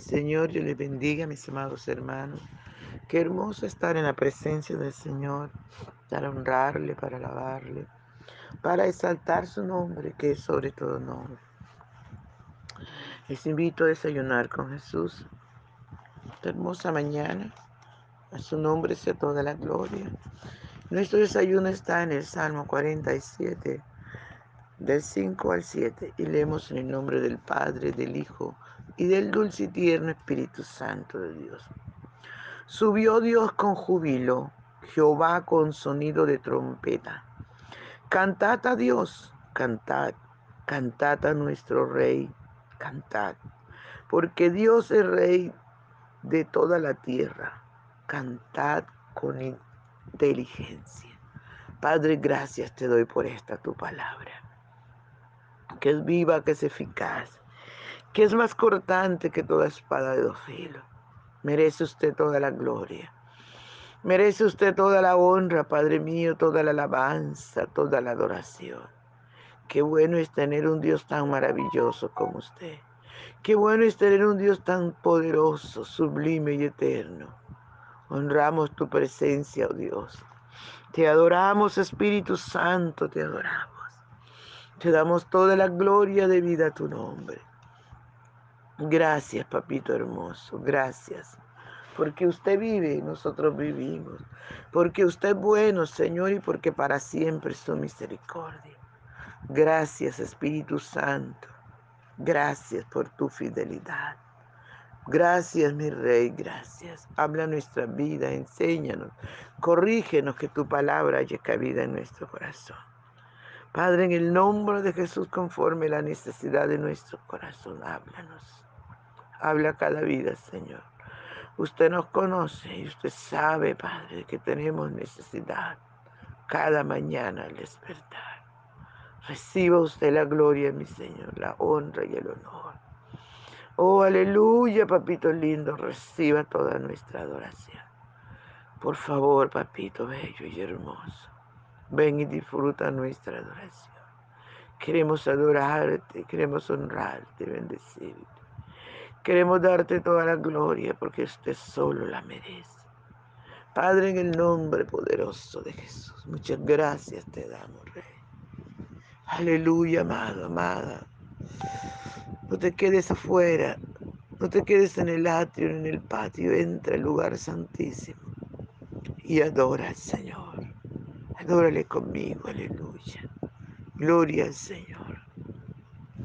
Señor, yo les bendiga, mis amados hermanos. Qué hermoso estar en la presencia del Señor, para honrarle, para alabarle, para exaltar su nombre, que es sobre todo nombre. Les invito a desayunar con Jesús. Esta hermosa mañana, a su nombre sea toda la gloria. Nuestro desayuno está en el Salmo 47, del 5 al 7, y leemos en el nombre del Padre, del Hijo y del dulce y tierno Espíritu Santo de Dios. Subió Dios con júbilo, Jehová con sonido de trompeta. Cantad a Dios, cantad, cantad a nuestro Rey, cantad, porque Dios es Rey de toda la tierra. Cantad con inteligencia. Padre, gracias te doy por esta tu palabra, que es viva, que es eficaz, que es más cortante que toda espada de dos filos. Merece usted toda la gloria. Merece usted toda la honra, Padre mío, toda la alabanza, toda la adoración. Qué bueno es tener un Dios tan maravilloso como usted. Qué bueno es tener un Dios tan poderoso, sublime y eterno. Honramos tu presencia, oh Dios. Te adoramos, Espíritu Santo, te adoramos. Te damos toda la gloria de vida a tu nombre. Gracias, papito hermoso, gracias. Porque usted vive y nosotros vivimos. Porque usted es bueno, Señor, y porque para siempre es su misericordia. Gracias, Espíritu Santo. Gracias por tu fidelidad. Gracias, mi Rey, gracias. Habla nuestra vida, enséñanos, corrígenos que tu palabra haya cabida en nuestro corazón. Padre, en el nombre de Jesús, conforme la necesidad de nuestro corazón, háblanos. Habla cada vida, Señor. Usted nos conoce y usted sabe, Padre, que tenemos necesidad cada mañana al despertar. Reciba usted la gloria, mi Señor, la honra y el honor. Oh, aleluya, papito lindo, reciba toda nuestra adoración. Por favor, papito bello y hermoso, ven y disfruta nuestra adoración. Queremos adorarte, queremos honrarte, bendecirte. Queremos darte toda la gloria porque usted solo la merece. Padre, en el nombre poderoso de Jesús, muchas gracias te damos, Rey. Aleluya, amado, amada. No te quedes afuera, no te quedes en el atrio, en el patio, entra al lugar santísimo y adora al Señor. Adórale conmigo, aleluya. Gloria al Señor.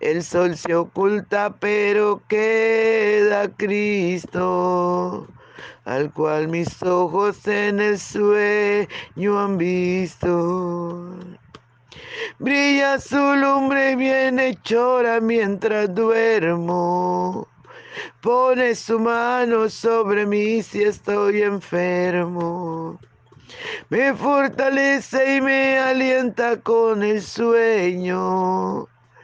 el sol se oculta pero queda Cristo, al cual mis ojos en el sueño han visto. Brilla su lumbre bienhechora mientras duermo Pone su mano sobre mí si estoy enfermo. Me fortalece y me alienta con el sueño.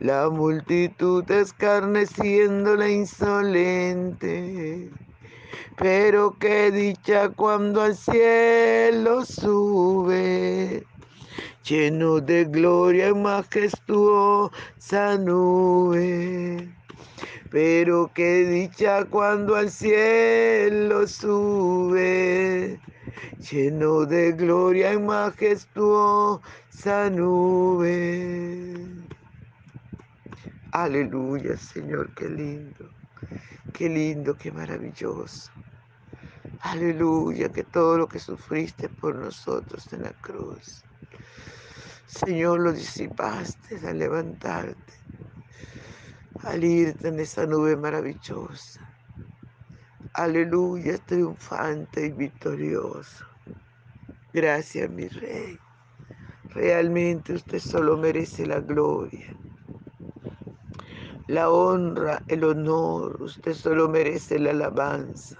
la multitud escarneciendo la insolente. Pero qué dicha cuando al cielo sube, lleno de gloria y majestuosa nube. Pero qué dicha cuando al cielo sube, lleno de gloria y majestuosa nube. Aleluya, Señor, qué lindo, qué lindo, qué maravilloso. Aleluya, que todo lo que sufriste por nosotros en la cruz, Señor, lo disipaste al levantarte, al irte en esa nube maravillosa. Aleluya, triunfante y victorioso. Gracias, mi Rey. Realmente usted solo merece la gloria la honra, el honor. Usted solo merece la alabanza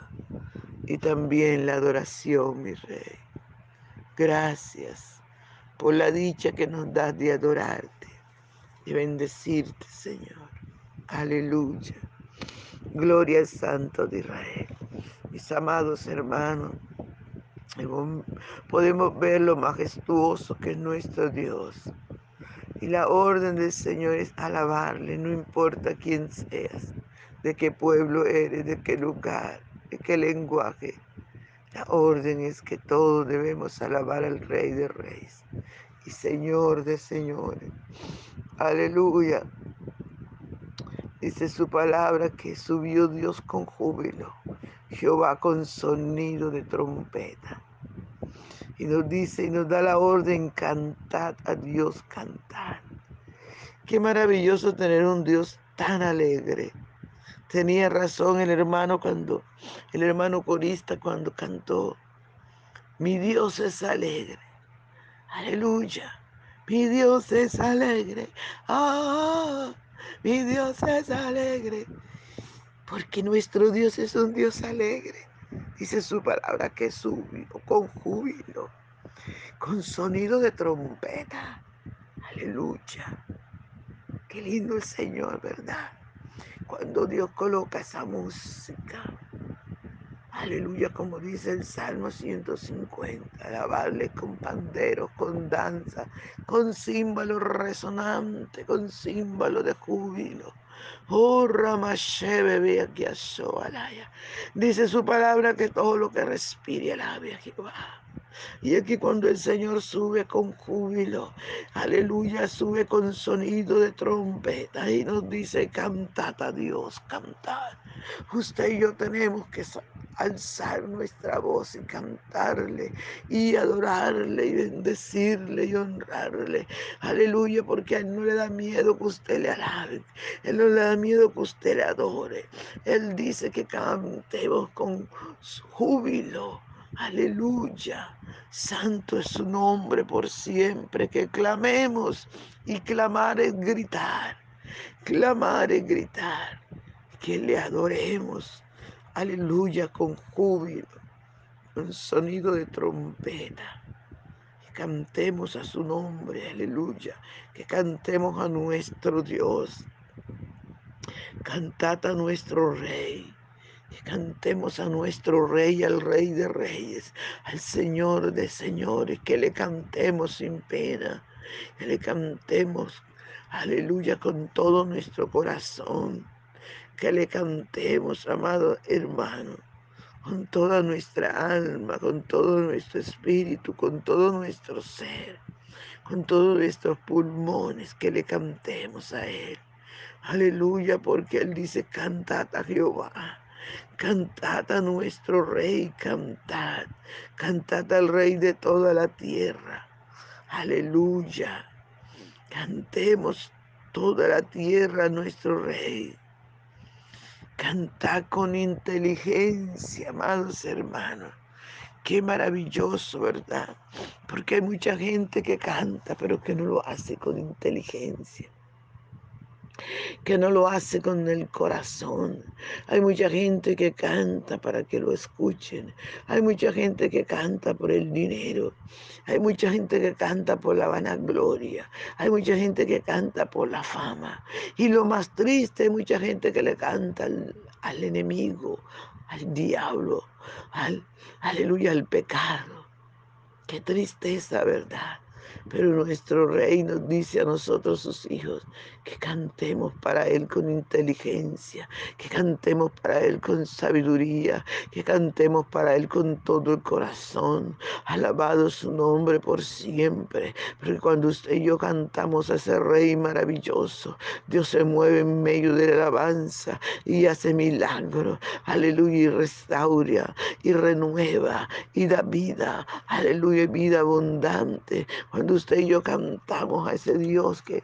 y también la adoración, mi rey. Gracias por la dicha que nos das de adorarte y bendecirte, Señor. Aleluya. Gloria al Santo de Israel. Mis amados hermanos, podemos ver lo majestuoso que es nuestro Dios y la orden del Señor es alabarle, no importa quién seas, de qué pueblo eres, de qué lugar, de qué lenguaje. La orden es que todos debemos alabar al Rey de Reyes y Señor de Señores. Aleluya. Dice su palabra que subió Dios con júbilo, Jehová con sonido de trompeta. Y nos dice y nos da la orden, cantad a Dios, cantar. Qué maravilloso tener un Dios tan alegre. Tenía razón el hermano cuando, el hermano corista cuando cantó, mi Dios es alegre. Aleluya. Mi Dios es alegre. Ah, mi Dios es alegre. Porque nuestro Dios es un Dios alegre. Dice su palabra que subió con júbilo, con sonido de trompeta. Aleluya. Qué lindo el Señor, ¿verdad? Cuando Dios coloca esa música. Aleluya, como dice el Salmo 150, alabarle con panderos, con danza, con címbalo resonante, con címbalo de júbilo. Oh, Ramashebe, aquí a Dice su palabra que todo lo que respire alabe a Jehová. Y aquí cuando el Señor sube con júbilo, aleluya, sube con sonido de trompeta y nos dice, cantad a Dios, cantad. Usted y yo tenemos que alzar nuestra voz y cantarle y adorarle y bendecirle y honrarle. Aleluya, porque a Él no le da miedo que usted le alabe. Él no le da miedo que usted le adore. Él dice que cantemos con júbilo. Aleluya. Santo es su nombre por siempre. Que clamemos. Y clamar es gritar. Clamar es gritar. Que le adoremos. Aleluya con júbilo. Un sonido de trompeta. Cantemos a su nombre. Aleluya. Que cantemos a nuestro Dios. Cantad a nuestro Rey que cantemos a nuestro Rey, al Rey de Reyes, al Señor de Señores, que le cantemos sin pena, que le cantemos, aleluya, con todo nuestro corazón, que le cantemos, amado hermano, con toda nuestra alma, con todo nuestro espíritu, con todo nuestro ser, con todos nuestros pulmones, que le cantemos a Él. Aleluya, porque Él dice, cantad a Jehová, cantad a nuestro Rey, cantad, cantad al Rey de toda la tierra. Aleluya, cantemos toda la tierra a nuestro Rey. Cantad con inteligencia, amados hermanos. Qué maravilloso, ¿verdad? Porque hay mucha gente que canta, pero que no lo hace con inteligencia que no lo hace con el corazón. Hay mucha gente que canta para que lo escuchen. Hay mucha gente que canta por el dinero. Hay mucha gente que canta por la vanagloria. Hay mucha gente que canta por la fama. Y lo más triste, hay mucha gente que le canta al, al enemigo, al diablo, al, aleluya, al pecado. Qué tristeza, ¿verdad? Pero nuestro rey nos dice a nosotros, sus hijos, que cantemos para Él con inteligencia, que cantemos para Él con sabiduría, que cantemos para Él con todo el corazón. Alabado su nombre por siempre. Porque cuando usted y yo cantamos a ese Rey maravilloso, Dios se mueve en medio de la alabanza y hace milagros. Aleluya, y restaura y renueva y da vida. Aleluya, vida abundante. Cuando usted y yo cantamos a ese Dios que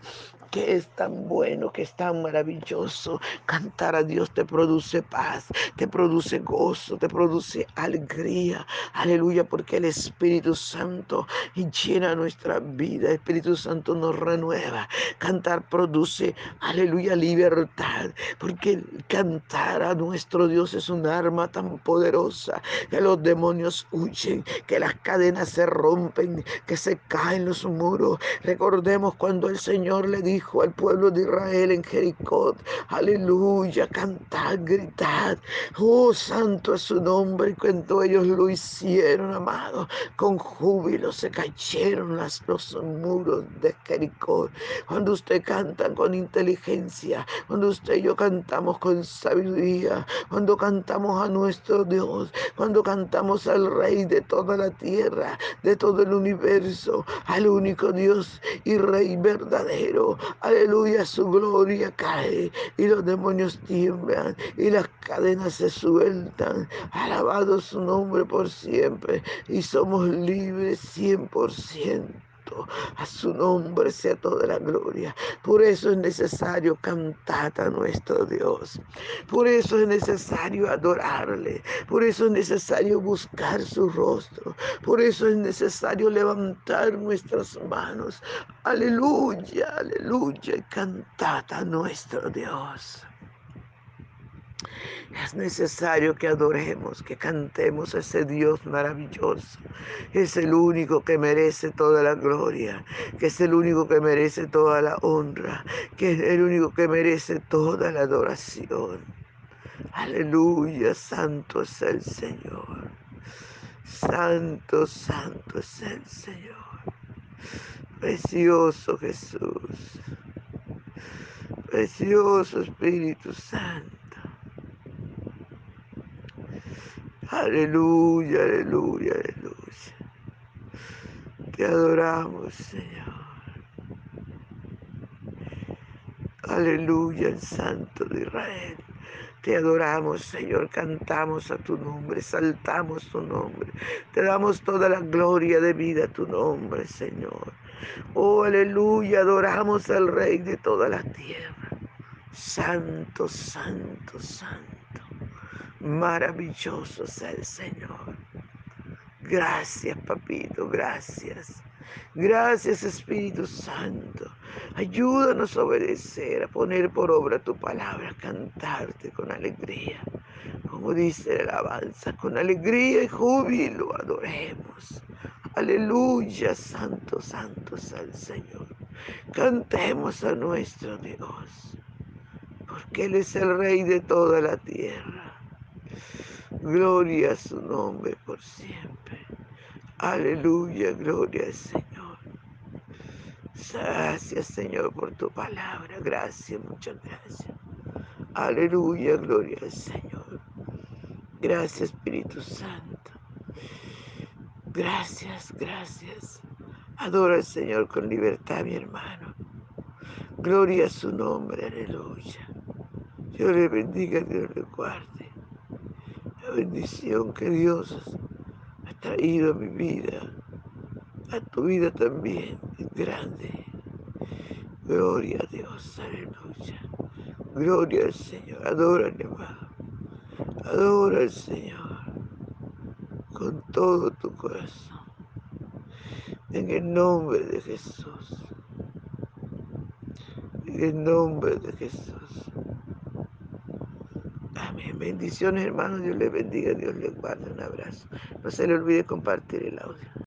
que es tan bueno, que es tan maravilloso. Cantar a Dios te produce paz, te produce gozo, te produce alegría. Aleluya, porque el Espíritu Santo llena nuestra vida. El Espíritu Santo nos renueva. Cantar produce, aleluya, libertad. Porque cantar a nuestro Dios es un arma tan poderosa que los demonios huyen, que las cadenas se rompen, que se caen los muros. Recordemos cuando el Señor le dijo, dijo al pueblo de Israel en Jericó, aleluya, cantad, gritad, oh santo es su nombre, y cuando ellos lo hicieron, amado, con júbilo se cayeron las, los muros de Jericó. Cuando usted canta con inteligencia, cuando usted y yo cantamos con sabiduría, cuando cantamos a nuestro Dios, cuando cantamos al Rey de toda la tierra, de todo el universo, al único Dios y Rey verdadero, Aleluya, su gloria cae y los demonios tiemblan y las cadenas se sueltan. Alabado su nombre por siempre y somos libres 100%. A su nombre sea toda la gloria. Por eso es necesario cantar a nuestro Dios. Por eso es necesario adorarle. Por eso es necesario buscar su rostro. Por eso es necesario levantar nuestras manos. Aleluya, aleluya. Cantad a nuestro Dios. Es necesario que adoremos, que cantemos a ese Dios maravilloso. Es el único que merece toda la gloria, que es el único que merece toda la honra, que es el único que merece toda la adoración. Aleluya, santo es el Señor. Santo, santo es el Señor. Precioso Jesús. Precioso Espíritu Santo. Aleluya, aleluya, aleluya. Te adoramos, Señor. Aleluya, el Santo de Israel. Te adoramos, Señor, cantamos a tu nombre, saltamos tu nombre. Te damos toda la gloria de vida a tu nombre, Señor. Oh, aleluya, adoramos al Rey de toda la tierra. Santo, santo, santo. Maravilloso es el Señor. Gracias, papito, gracias. Gracias, Espíritu Santo. Ayúdanos a obedecer, a poner por obra tu palabra, a cantarte con alegría. Como dice la alabanza, con alegría y júbilo adoremos. Aleluya, santo, santo es el Señor. Cantemos a nuestro Dios, porque Él es el Rey de toda la tierra. Gloria a su nombre por siempre. Aleluya, gloria al Señor. Gracias, Señor, por tu palabra. Gracias, muchas gracias. Aleluya, gloria al Señor. Gracias, Espíritu Santo. Gracias, gracias. Adora al Señor con libertad, mi hermano. Gloria a su nombre, aleluya. Dios le bendiga, Dios le guarde. Bendición que Dios ha traído a mi vida, a tu vida también, grande. Gloria a Dios, aleluya. Gloria al Señor. Adora, hermano. Adora al Señor con todo tu corazón. En el nombre de Jesús. En el nombre de Jesús. Bendiciones, hermanos. Dios les bendiga. Dios les guarde. Un abrazo. No se le olvide compartir el audio.